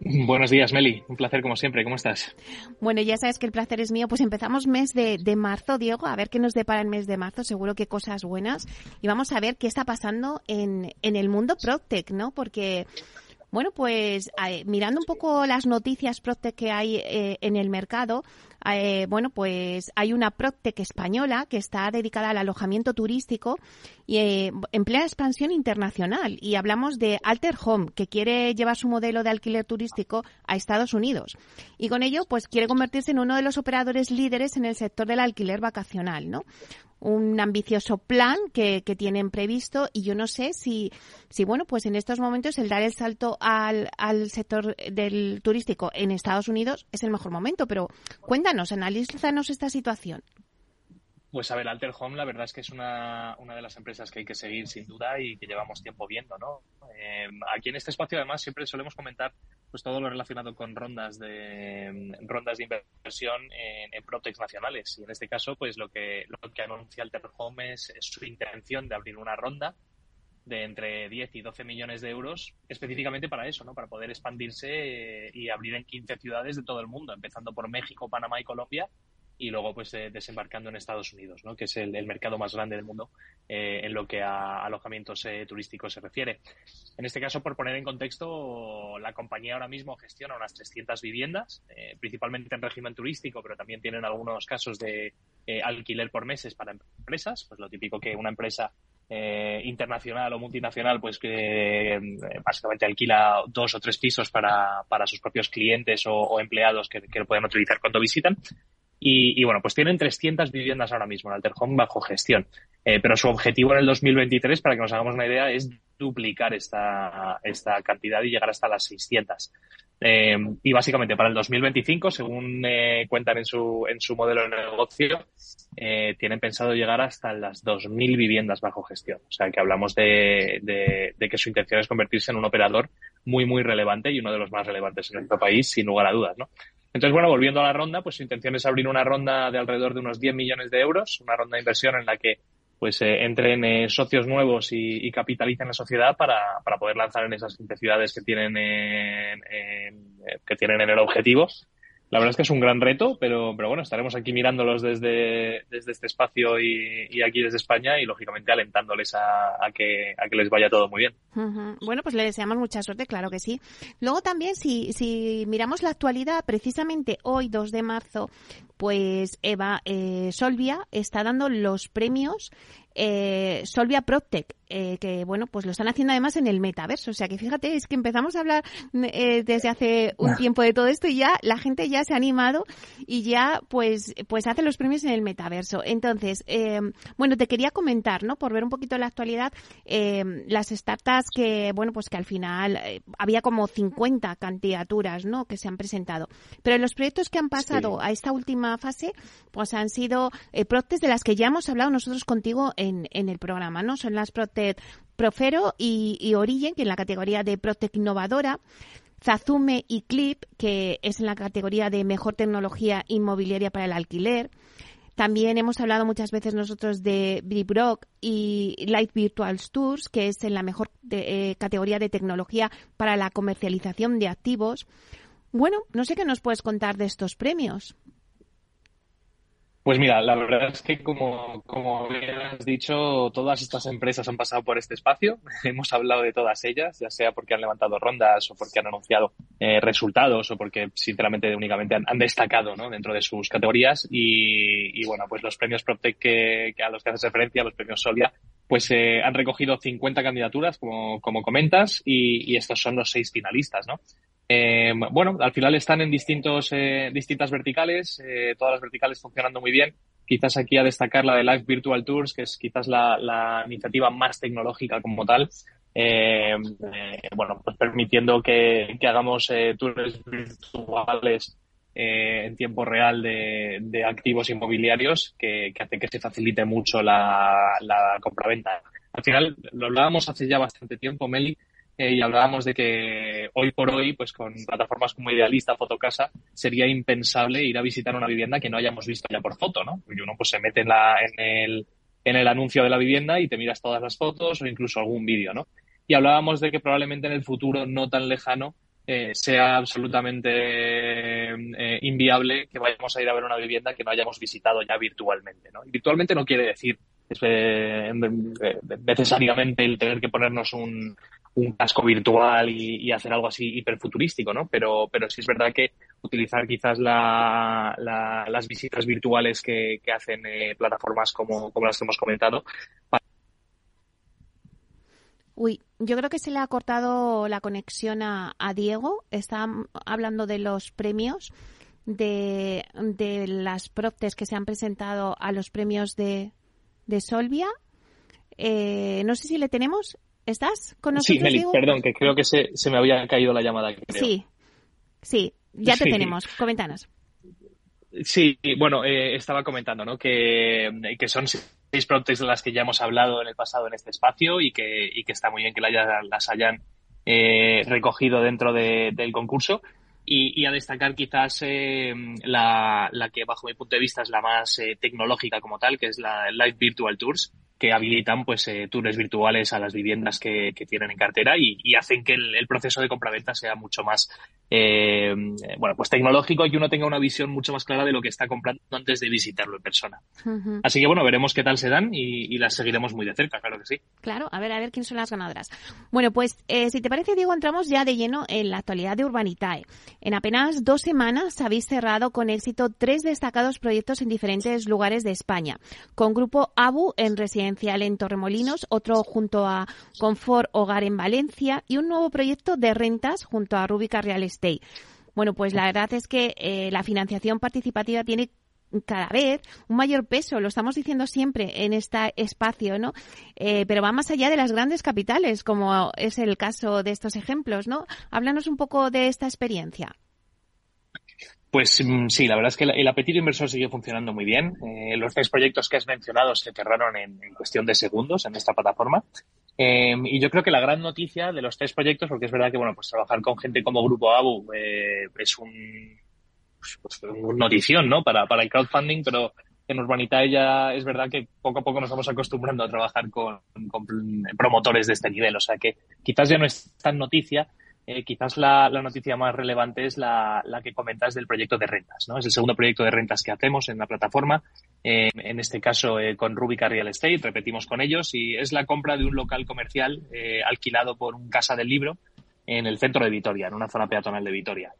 Buenos días, Meli. Un placer como siempre. ¿Cómo estás? Bueno, ya sabes que el placer es mío. Pues empezamos mes de, marzo, Diego. A ver qué nos depara el mes de marzo. Seguro que cosas buenas. Y vamos a ver qué está pasando en, en el mundo Proctec, ¿no? Porque bueno, pues mirando un poco las noticias Proctec que hay eh, en el mercado, eh, bueno, pues hay una Proctec española que está dedicada al alojamiento turístico y en plena expansión internacional. Y hablamos de Alter Home, que quiere llevar su modelo de alquiler turístico a Estados Unidos. Y con ello, pues quiere convertirse en uno de los operadores líderes en el sector del alquiler vacacional, ¿no? un ambicioso plan que, que, tienen previsto y yo no sé si, si, bueno, pues en estos momentos el dar el salto al, al sector del turístico en Estados Unidos es el mejor momento, pero cuéntanos, analízanos esta situación. Pues a ver, Alter Home la verdad es que es una, una de las empresas que hay que seguir sin duda y que llevamos tiempo viendo, ¿no? Eh, aquí en este espacio además siempre solemos comentar pues todo lo relacionado con rondas de rondas de inversión en, en nacionales y en este caso pues lo que lo que anuncia Alter Home es, su intención de abrir una ronda de entre 10 y 12 millones de euros específicamente para eso, ¿no? Para poder expandirse eh, y abrir en 15 ciudades de todo el mundo, empezando por México, Panamá y Colombia y luego pues eh, desembarcando en Estados Unidos, ¿no? que es el, mercado más grande del mundo eh, en lo que a alojamientos turísticos se refiere. En este caso, por poner en contexto, la compañía ahora mismo gestiona unas 300 viviendas, principalmente en régimen turístico, pero también tienen algunos casos de alquiler por meses para empresas, pues lo típico que una empresa eh, internacional o multinacional, pues que eh, básicamente alquila dos o tres pisos para, para sus propios clientes o, empleados que, lo pueden utilizar cuando visitan. Y, bueno, pues tienen 300 viviendas ahora mismo en Alter Home bajo gestión. Eh, pero su objetivo en el 2023, para que nos hagamos una idea, es duplicar esta, esta cantidad y llegar hasta las 600. Eh, y básicamente para el 2025, según eh, cuentan en su, en su modelo de negocio, eh, tienen pensado llegar hasta las 2.000 viviendas bajo gestión. O sea que hablamos de, de, que su intención es convertirse en un operador muy, muy relevante y uno de los más relevantes en nuestro país, sin lugar a dudas. ¿no? Entonces, bueno, volviendo a la ronda, pues su intención es abrir una ronda de alrededor de unos 10 millones de euros, una ronda de inversión en la que pues eh, entren eh, socios nuevos y, capitalicen la sociedad para, para, poder lanzar en esas 15 ciudades que tienen en, que tienen en el objetivo. La verdad es que es un gran reto, pero, pero bueno, estaremos aquí mirándolos desde, desde este espacio y, aquí desde España y lógicamente alentándoles a, que, a que les vaya todo muy bien. Bueno, pues le deseamos mucha suerte, claro que sí. Luego también, si, si miramos la actualidad, precisamente hoy, 2 de marzo, pues Eva eh, Solvia está dando los premios eh, Solvia PropTech, eh, que bueno, pues lo están haciendo además en el metaverso. O sea que fíjate, es que empezamos a hablar eh, desde hace un tiempo de todo esto y ya la gente ya se ha animado y ya pues, pues hace los premios en el metaverso. Entonces, eh, bueno, te quería comentar, ¿no? Por ver un poquito la actualidad, las startups que, bueno, pues que al final había como 50 candidaturas, ¿no? Que se han presentado. Pero los proyectos que han pasado a esta última fase, pues han sido eh, de las que ya hemos hablado nosotros contigo en, en el programa, ¿no? Son las Profero y, y Origin, que en la categoría de Protect Innovadora. Zazume y Clip, que es en la categoría de mejor tecnología inmobiliaria para el alquiler. También hemos hablado muchas veces nosotros de Bribrock y Light Virtual Tours, que es en la mejor eh, categoría de tecnología para la comercialización de activos. Bueno, no sé qué nos puedes contar de estos premios. Pues mira, la verdad es que como, como bien has dicho, todas estas empresas han pasado por este espacio. [laughs] Hemos hablado de todas ellas, ya sea porque han levantado rondas o porque han anunciado eh, resultados o porque sinceramente únicamente han, destacado ¿no? dentro de sus categorías. Y, bueno, pues los premios PropTech que, a los que haces referencia, los premios Solia, pues eh, han recogido 50 candidaturas, como, como comentas, y, y estos son los seis finalistas, ¿no? Eh, bueno, al final están en distintos, eh, distintas verticales, eh, todas las verticales funcionando muy bien. Quizás aquí a destacar la de Live Virtual Tours, que es quizás la, iniciativa más tecnológica como tal. Eh, bueno, pues permitiendo que, hagamos tours virtuales en tiempo real de, activos inmobiliarios que, que, hace que se facilite mucho la, la compraventa. Al final, lo hablábamos hace ya bastante tiempo, Meli, eh, y hablábamos de que hoy por hoy, pues con plataformas como Idealista, Fotocasa, sería impensable ir a visitar una vivienda que no hayamos visto ya por foto, ¿no? Y uno pues se mete en, la, en, el, en el anuncio de la vivienda y te miras todas las fotos o incluso algún vídeo, ¿no? Y hablábamos de que probablemente en el futuro no tan lejano eh, sea absolutamente eh, inviable que vayamos a ir a ver una vivienda que no hayamos visitado ya virtualmente, ¿no? Y virtualmente no quiere decir eh, necesariamente el tener que ponernos un, un casco virtual y, hacer algo así hiperfuturístico, ¿no? Pero, pero sí es verdad que utilizar quizás la, las visitas virtuales que, hacen eh, plataformas como, como las que hemos comentado. Uy, yo creo que se le ha cortado la conexión a, Diego. Está hablando de los premios, de, de las proptes que se han presentado a los premios de, de Solvia. Eh, no sé si le tenemos. ¿Estás con nosotros? Sí, Meli, perdón, que creo que se, se, me había caído la llamada. Sí, sí, ya te tenemos. Coméntanos. Sí, bueno, eh, estaba comentando ¿no? que, que son seis productos de las que ya hemos hablado en el pasado en este espacio y que, y que está muy bien que las hayan eh, recogido dentro del concurso. Y, y, a destacar quizás eh, la, la, que bajo mi punto de vista es la más eh, tecnológica como tal, que es la Live Virtual Tours, que habilitan pues eh, tours virtuales a las viviendas que, tienen en cartera y, hacen que el, proceso de compraventa sea mucho más eh, bueno pues tecnológico y que uno tenga una visión mucho más clara de lo que está comprando antes de visitarlo en persona. Así que bueno, veremos qué tal se dan y, las seguiremos muy de cerca, claro que sí. Claro, a ver, a ver quién son las ganadoras. Bueno, pues eh, si te parece, Diego, entramos ya de lleno en la actualidad de Urbanitae. En apenas dos semanas habéis cerrado con éxito tres destacados proyectos en diferentes lugares de España, con Grupo ABU en residencia en Torremolinos, otro junto a Confort Hogar en Valencia y un nuevo proyecto de rentas junto a Rubica Real Estate. Bueno, pues la verdad es que eh, la financiación participativa tiene cada vez un mayor peso, lo estamos diciendo siempre en este espacio, ¿no? Eh, pero va más allá de las grandes capitales, como es el caso de estos ejemplos, ¿no? Háblanos un poco de esta experiencia. Pues mm, sí, la verdad es que el apetito inversor sigue funcionando muy bien. Eh, los tres proyectos que has mencionado se cerraron en, cuestión de segundos en esta plataforma. Em, y yo creo que la gran noticia de los tres proyectos, porque es verdad que bueno, pues trabajar con gente como Grupo ABU eh, es un, pues, pues notición, ¿no? Para, para el crowdfunding, pero en Urbanitae ya es verdad que poco a poco nos vamos acostumbrando a trabajar con promotores de este nivel. O sea que quizás ya no es tan noticia, eh, quizás la, noticia más relevante es la, que comentas del proyecto de rentas. ¿no? Es el segundo proyecto de rentas que hacemos en la plataforma, eh, en este caso eh, con Rubica Real Estate, repetimos con ellos, y es la compra de un local comercial alquilado por un casa del libro en el centro de Vitoria, en una zona peatonal de Vitoria.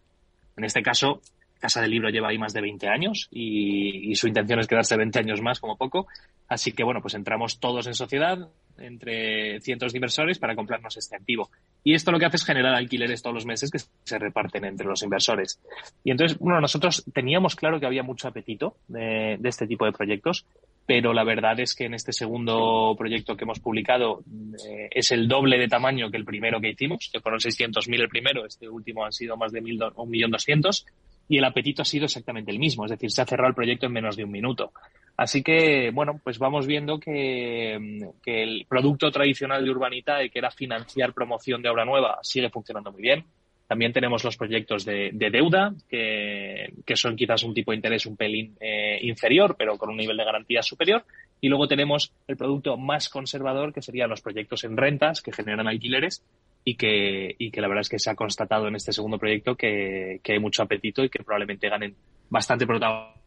En este caso, Casa del Libro lleva ahí más de 20 años y, su intención es quedarse 20 años más como poco. Así que bueno, pues entramos todos en sociedad, entre cientos de inversores para comprarnos este activo. Y esto lo que hace es generar alquileres todos los meses que se reparten entre los inversores. Y entonces, bueno, nosotros teníamos claro que había mucho apetito de, este tipo de proyectos, pero la verdad es que en este segundo proyecto que hemos publicado eh, es el doble de tamaño que el primero que hicimos, que fueron 600.000 el primero, este último han sido más de 1.200.000 y el apetito ha sido exactamente el mismo, es decir, se ha cerrado el proyecto en menos de un minuto. Así que, bueno, pues vamos viendo que, el producto tradicional de Urbanita, que era financiar promoción de obra nueva, sigue funcionando muy bien. También tenemos los proyectos de, deuda, que, son quizás un tipo de interés un pelín eh, inferior, pero con un nivel de garantía superior. Y luego tenemos el producto más conservador, que serían los proyectos en rentas, que generan alquileres y que, y que la verdad es que se ha constatado en este segundo proyecto que, que hay mucho apetito y que probablemente ganen bastante protagonismo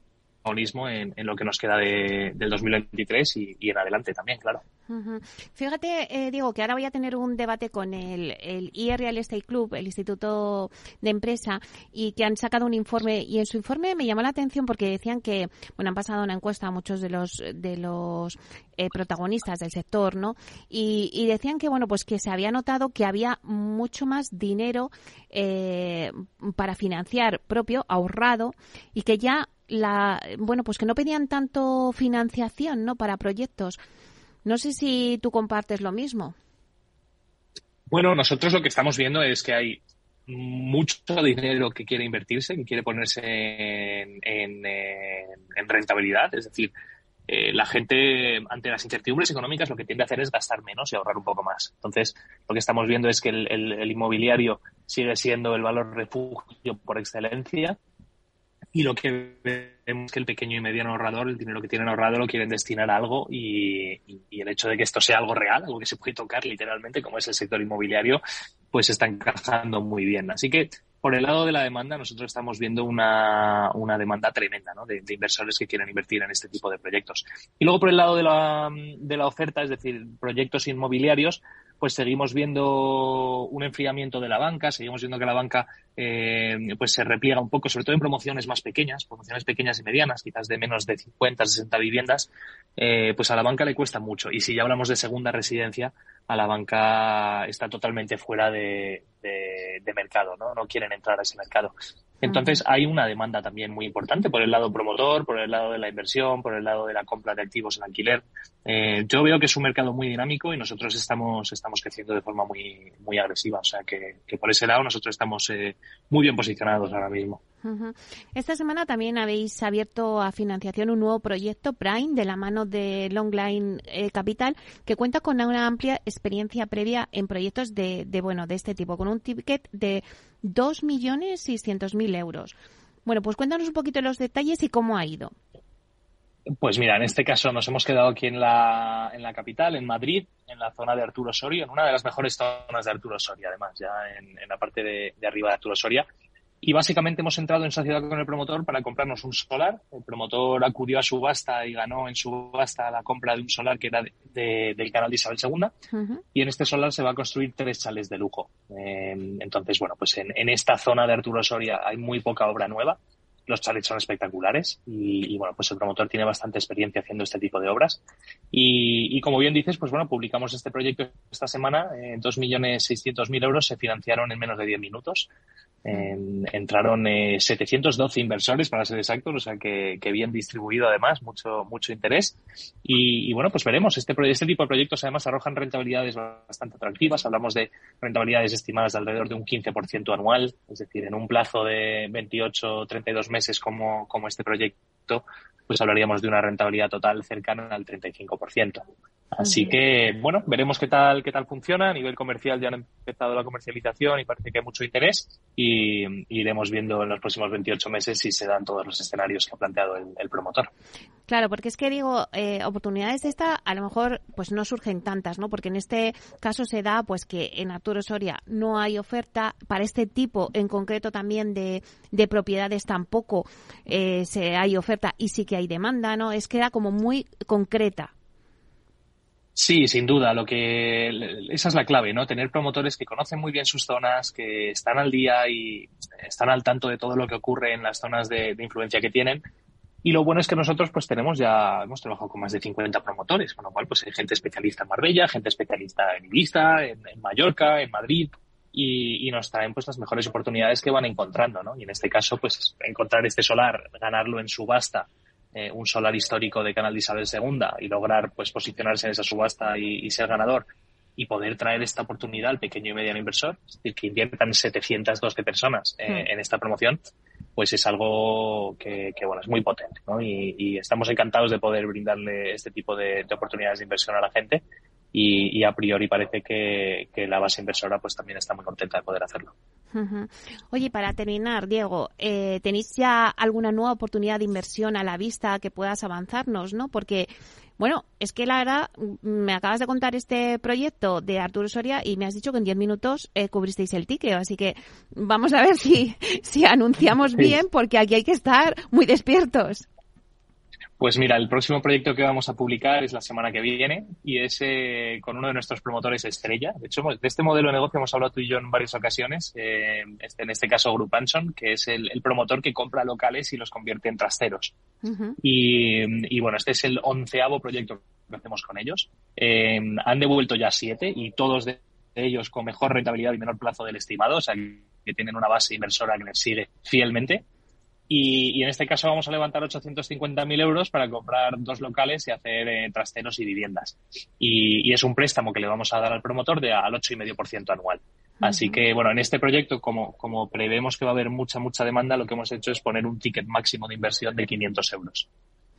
en, lo que nos queda de, del 2023 y, y, en adelante también, claro. Fíjate, eh, Diego, que ahora voy a tener un debate con el, el IR Real Estate Club, el Instituto de Empresa, y que han sacado un informe. Y en su informe me llamó la atención porque decían que, bueno, han pasado una encuesta a muchos de los, de los eh, protagonistas del sector, ¿no? Y, y, decían que, bueno, pues que se había notado que había mucho más dinero eh, para financiar propio, ahorrado, y que ya la, bueno, pues que no pedían tanto financiación, ¿no? Para proyectos. No sé si tú compartes lo mismo. Bueno, nosotros lo que estamos viendo es que hay mucho dinero que quiere invertirse, que quiere ponerse en, en, rentabilidad. Es decir, eh, la gente, ante las incertidumbres económicas, lo que tiende a hacer es gastar menos y ahorrar un poco más. Entonces, lo que estamos viendo es que el inmobiliario sigue siendo el valor refugio por excelencia y lo que vemos es que el pequeño y mediano ahorrador, el dinero que tienen ahorrado, lo quieren destinar a algo y, el hecho de que esto sea algo real, algo que se puede tocar literalmente, como es el sector inmobiliario, pues está encajando muy bien. Así que por el lado de la demanda, nosotros estamos viendo una, una demanda tremenda ¿no? de, inversores que quieren invertir en este tipo de proyectos. Y luego por el lado de la, de la oferta, es decir, proyectos inmobiliarios, pues seguimos viendo un enfriamiento de la banca, seguimos viendo que la banca eh, pues se repliega un poco, sobre todo en promociones más pequeñas, promociones pequeñas y medianas, quizás de menos de 50, 60 viviendas, eh, pues a la banca le cuesta mucho. Y si ya hablamos de segunda residencia, a la banca está totalmente fuera de, de mercado, ¿no? No quieren entrar a ese mercado. Entonces hay una demanda también muy importante por el lado promotor, por el lado de la inversión, por el lado de la compra de activos en alquiler. Eh, yo veo que es un mercado muy dinámico y nosotros estamos, estamos creciendo de forma muy, muy agresiva. O sea que, que por ese lado nosotros estamos eh, muy bien posicionados ahora mismo. Esta semana también habéis abierto a financiación un nuevo proyecto Prime de la mano de Longline eh, Capital que cuenta con una amplia experiencia previa en proyectos de, de bueno de este tipo con un ticket de 2.600.000 euros. Bueno, pues cuéntanos un poquito los detalles y cómo ha ido. Pues mira, en este caso nos hemos quedado aquí en la, en la capital, en Madrid, en la zona de Arturo Soria, en una de las mejores zonas de Arturo Soria, además, ya en, en la parte de, de, arriba de Arturo Soria. Y básicamente hemos entrado en sociedad con el promotor para comprarnos un solar. El promotor acudió a subasta y ganó en subasta la compra de un solar que era de, de, del canal de Isabel II. Uh -huh. Y en este solar se va a construir tres chales de lujo. Eh, entonces, bueno, pues en, en esta zona de Arturo Soria hay muy poca obra nueva los chalets son espectaculares y, y, bueno, pues el promotor tiene bastante experiencia haciendo este tipo de obras. Y, y como bien dices, pues bueno, publicamos este proyecto esta semana, eh, 2.600.000 euros se financiaron en menos de 10 minutos. Eh, entraron eh, 712 inversores, para ser exactos, o sea que, que, bien distribuido además, mucho, mucho interés. Y, y bueno, pues veremos. Este, este tipo de proyectos además arrojan rentabilidades bastante atractivas. Hablamos de rentabilidades estimadas de alrededor de un 15% anual, es decir, en un plazo de 28 32 meses como, como este proyecto, pues hablaríamos de una rentabilidad total cercana al 35%. Así que, bueno, veremos qué tal, qué tal funciona. A nivel comercial ya han empezado la comercialización y parece que hay mucho interés y, iremos viendo en los próximos 28 meses si se dan todos los escenarios que ha planteado el, el promotor. Claro, porque es que digo, eh, oportunidades de esta a lo mejor pues no surgen tantas, ¿no? Porque en este caso se da pues que en Arturo Soria no hay oferta para este tipo en concreto también de, de propiedades tampoco eh, se hay oferta y sí que hay demanda, ¿no? Es que era como muy concreta. Sí, sin duda. Lo que esa es la clave, ¿no? Tener promotores que conocen muy bien sus zonas, que están al día y están al tanto de todo lo que ocurre en las zonas de, de influencia que tienen. Y lo bueno es que nosotros pues tenemos ya, hemos trabajado con más de 50 promotores, con lo cual pues hay gente especialista en Marbella, gente especialista en Ibiza, en, en Mallorca, en Madrid, y, y, nos traen pues las mejores oportunidades que van encontrando, ¿no? Y en este caso pues encontrar este solar, ganarlo en subasta, eh, un solar histórico de Canal de Isabel II y lograr pues posicionarse en esa subasta y, y, ser ganador y poder traer esta oportunidad al pequeño y mediano inversor, es decir, que inviertan 712 personas eh, mm. en esta promoción, pues es algo que, que bueno, es muy potente, ¿no? Y, y, estamos encantados de poder brindarle este tipo de, de oportunidades de inversión a la gente y, y, a priori parece que, que, la base inversora pues también está muy contenta de poder hacerlo. Uh -huh. Oye, para terminar, Diego, eh, ¿tenéis ya alguna nueva oportunidad de inversión a la vista que puedas avanzarnos, no? Porque bueno, es que la verdad, me acabas de contar este proyecto de Arturo Soria y me has dicho que en 10 minutos eh, cubristeis el ticket, así que vamos a ver si, [laughs] si anunciamos bien, porque aquí hay que estar muy despiertos. Pues mira, el próximo proyecto que vamos a publicar es la semana que viene y es eh, con uno de nuestros promotores estrella. De hecho, de este modelo de negocio hemos hablado tú y yo en varias ocasiones. Eh, este, en este caso, Group Anson, que es el, el, promotor que compra locales y los convierte en trasteros. Uh -huh. y, y, bueno, este es el onceavo proyecto que hacemos con ellos. Eh, han devuelto ya siete y todos de ellos con mejor rentabilidad y menor plazo del estimado, o sea, que tienen una base inversora que les sigue fielmente. Y, y, en este caso vamos a levantar 850.000 euros para comprar dos locales y hacer eh, trasteros y viviendas. Y, y, es un préstamo que le vamos a dar al promotor de al 8,5% anual. Así que, bueno, en este proyecto, como, como prevemos que va a haber mucha, mucha demanda, lo que hemos hecho es poner un ticket máximo de inversión de 500 euros.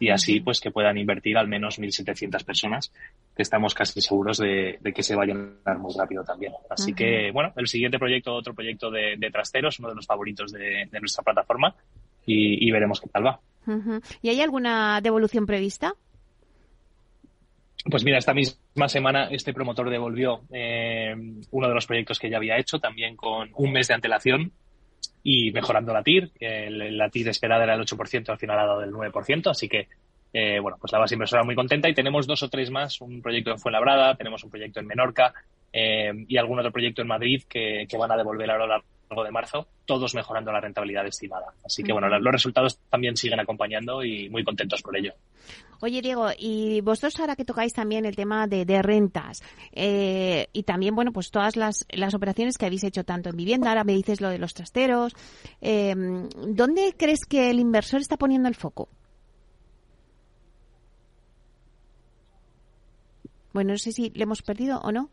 Y así, pues, que puedan invertir al menos 1.700 personas, que estamos casi seguros de, de que se vayan a dar muy rápido también. Así uh -huh. que, bueno, el siguiente proyecto, otro proyecto de, de trasteros, uno de los favoritos de, de nuestra plataforma, y, y, veremos qué tal va. Uh -huh. ¿Y hay alguna devolución prevista? Pues mira, esta misma semana este promotor devolvió eh, uno de los proyectos que ya había hecho, también con un mes de antelación y mejorando la TIR. El, la TIR esperada era el 8%, al final ha dado el 9%, así que eh, bueno, pues la base inversora muy contenta y tenemos dos o tres más, un proyecto en Fuenlabrada, tenemos un proyecto en Menorca eh, y algún otro proyecto en Madrid que, que van a devolver ahora largo de marzo, todos mejorando la rentabilidad estimada. Así que, bueno, los resultados también siguen acompañando y muy contentos por ello. Oye, Diego, y vosotros ahora que tocáis también el tema de, de rentas eh, y también, bueno, pues todas las, las operaciones que habéis hecho tanto en vivienda, ahora me dices lo de los trasteros, eh, ¿dónde crees que el inversor está poniendo el foco? Bueno, no sé si le hemos perdido o no.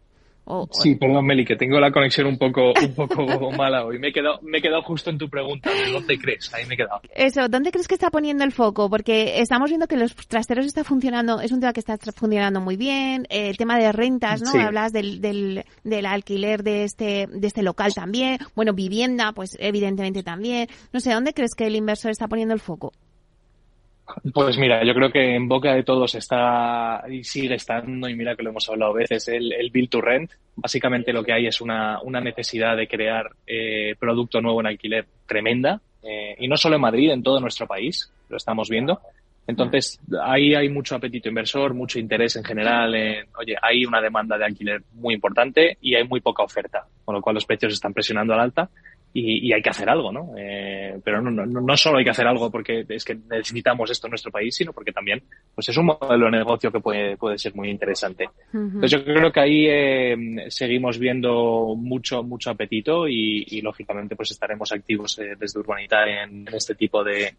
O, sí, perdón, Meli, que tengo la conexión un poco, un poco [laughs] mala hoy. Me he, quedado, me he quedado justo en tu pregunta. ¿De dónde crees? Ahí me he quedado. Eso, ¿dónde crees que está poniendo el foco? Porque estamos viendo que los trasteros está funcionando, es un tema que está funcionando muy bien. Eh, el tema de rentas, ¿no? Sí. Hablas del, del, del, alquiler de este, de este local también. Bueno, vivienda, pues evidentemente también. No sé, ¿dónde crees que el inversor está poniendo el foco? Pues mira, yo creo que en boca de todos está y sigue estando, y mira que lo hemos hablado veces, el, el Build to Rent. Básicamente lo que hay es una, una necesidad de crear eh, producto nuevo en alquiler tremenda, eh, y no solo en Madrid, en todo nuestro país, lo estamos viendo. Entonces, ahí hay mucho apetito inversor, mucho interés en general. En, oye, hay una demanda de alquiler muy importante y hay muy poca oferta, con lo cual los precios están presionando al alta y, y hay que hacer algo, ¿no? Eh, pero no, no, no solo hay que hacer algo porque es que necesitamos esto en nuestro país, sino porque también pues es un modelo de negocio que puede, puede ser muy interesante. Uh -huh. Entonces yo creo que ahí eh, seguimos viendo mucho, mucho apetito y, y lógicamente pues estaremos activos eh, desde Urbanita en, este tipo de,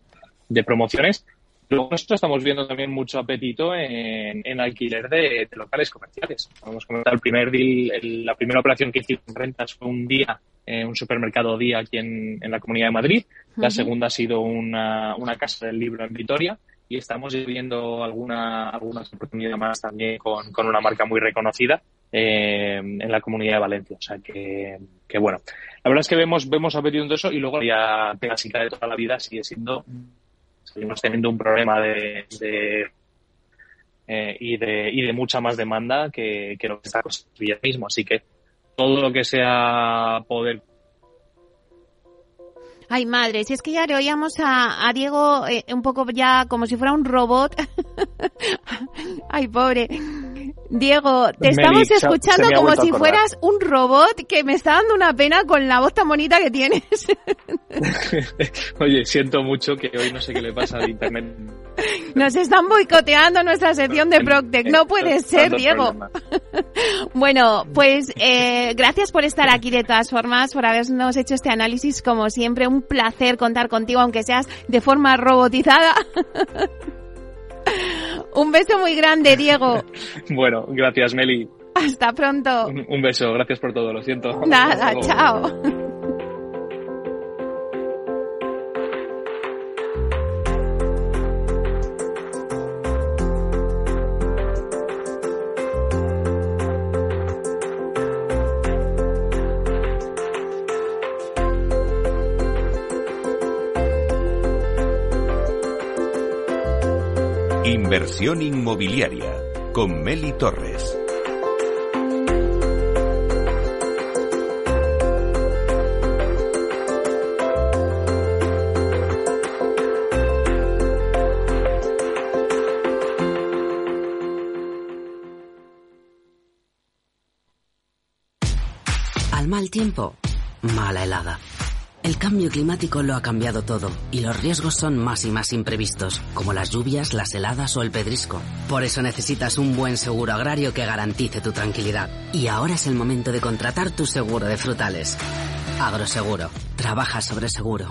de promociones. Luego nosotros estamos viendo también mucho apetito en, en alquiler de, de, locales comerciales. Vamos a comentar el primer deal, el, la primera operación que hicimos en rentas fue un día, eh, un supermercado día aquí en, en, la Comunidad de Madrid. La uh -huh. segunda ha sido una, una casa del libro en Vitoria y estamos viendo alguna, algunas oportunidades más también con, con una marca muy reconocida eh, en la Comunidad de Valencia. O sea que, que bueno, la verdad es que vemos, vemos apetito en todo eso y luego la clásica de toda la vida sigue siendo seguimos teniendo un problema de, de eh, y de y de mucha más demanda que, que lo que está construyendo mismo. Así que todo lo que sea poder Ay, madre, si es que ya le oíamos a, a Diego eh, un poco ya como si fuera un robot. [laughs] Ay, pobre. Diego, te estamos escuchando como si fueras un robot que me está dando una pena con la voz tan bonita que tienes. [laughs] Oye, siento mucho que hoy no sé qué le pasa al internet. [laughs] Nos están boicoteando nuestra sección de Proctec. No puede ser, Diego. [laughs] bueno, pues eh, gracias por estar aquí de todas formas, por habernos hecho este análisis. Como siempre, un placer contar contigo, aunque seas de forma robotizada. Un beso muy grande, Diego. [laughs] bueno, gracias, Meli. Hasta pronto. Un, un beso, gracias por todo, lo siento. Nada, chao. Inversión inmobiliaria con Meli Torres. Al mal tiempo, mala helada. El cambio climático lo ha cambiado todo y los riesgos son más y más imprevistos, como las lluvias, las heladas o el pedrisco. Por eso necesitas un buen seguro agrario que garantice tu tranquilidad. Y ahora es el momento de contratar tu seguro de frutales. Agroseguro. Trabaja sobre seguro.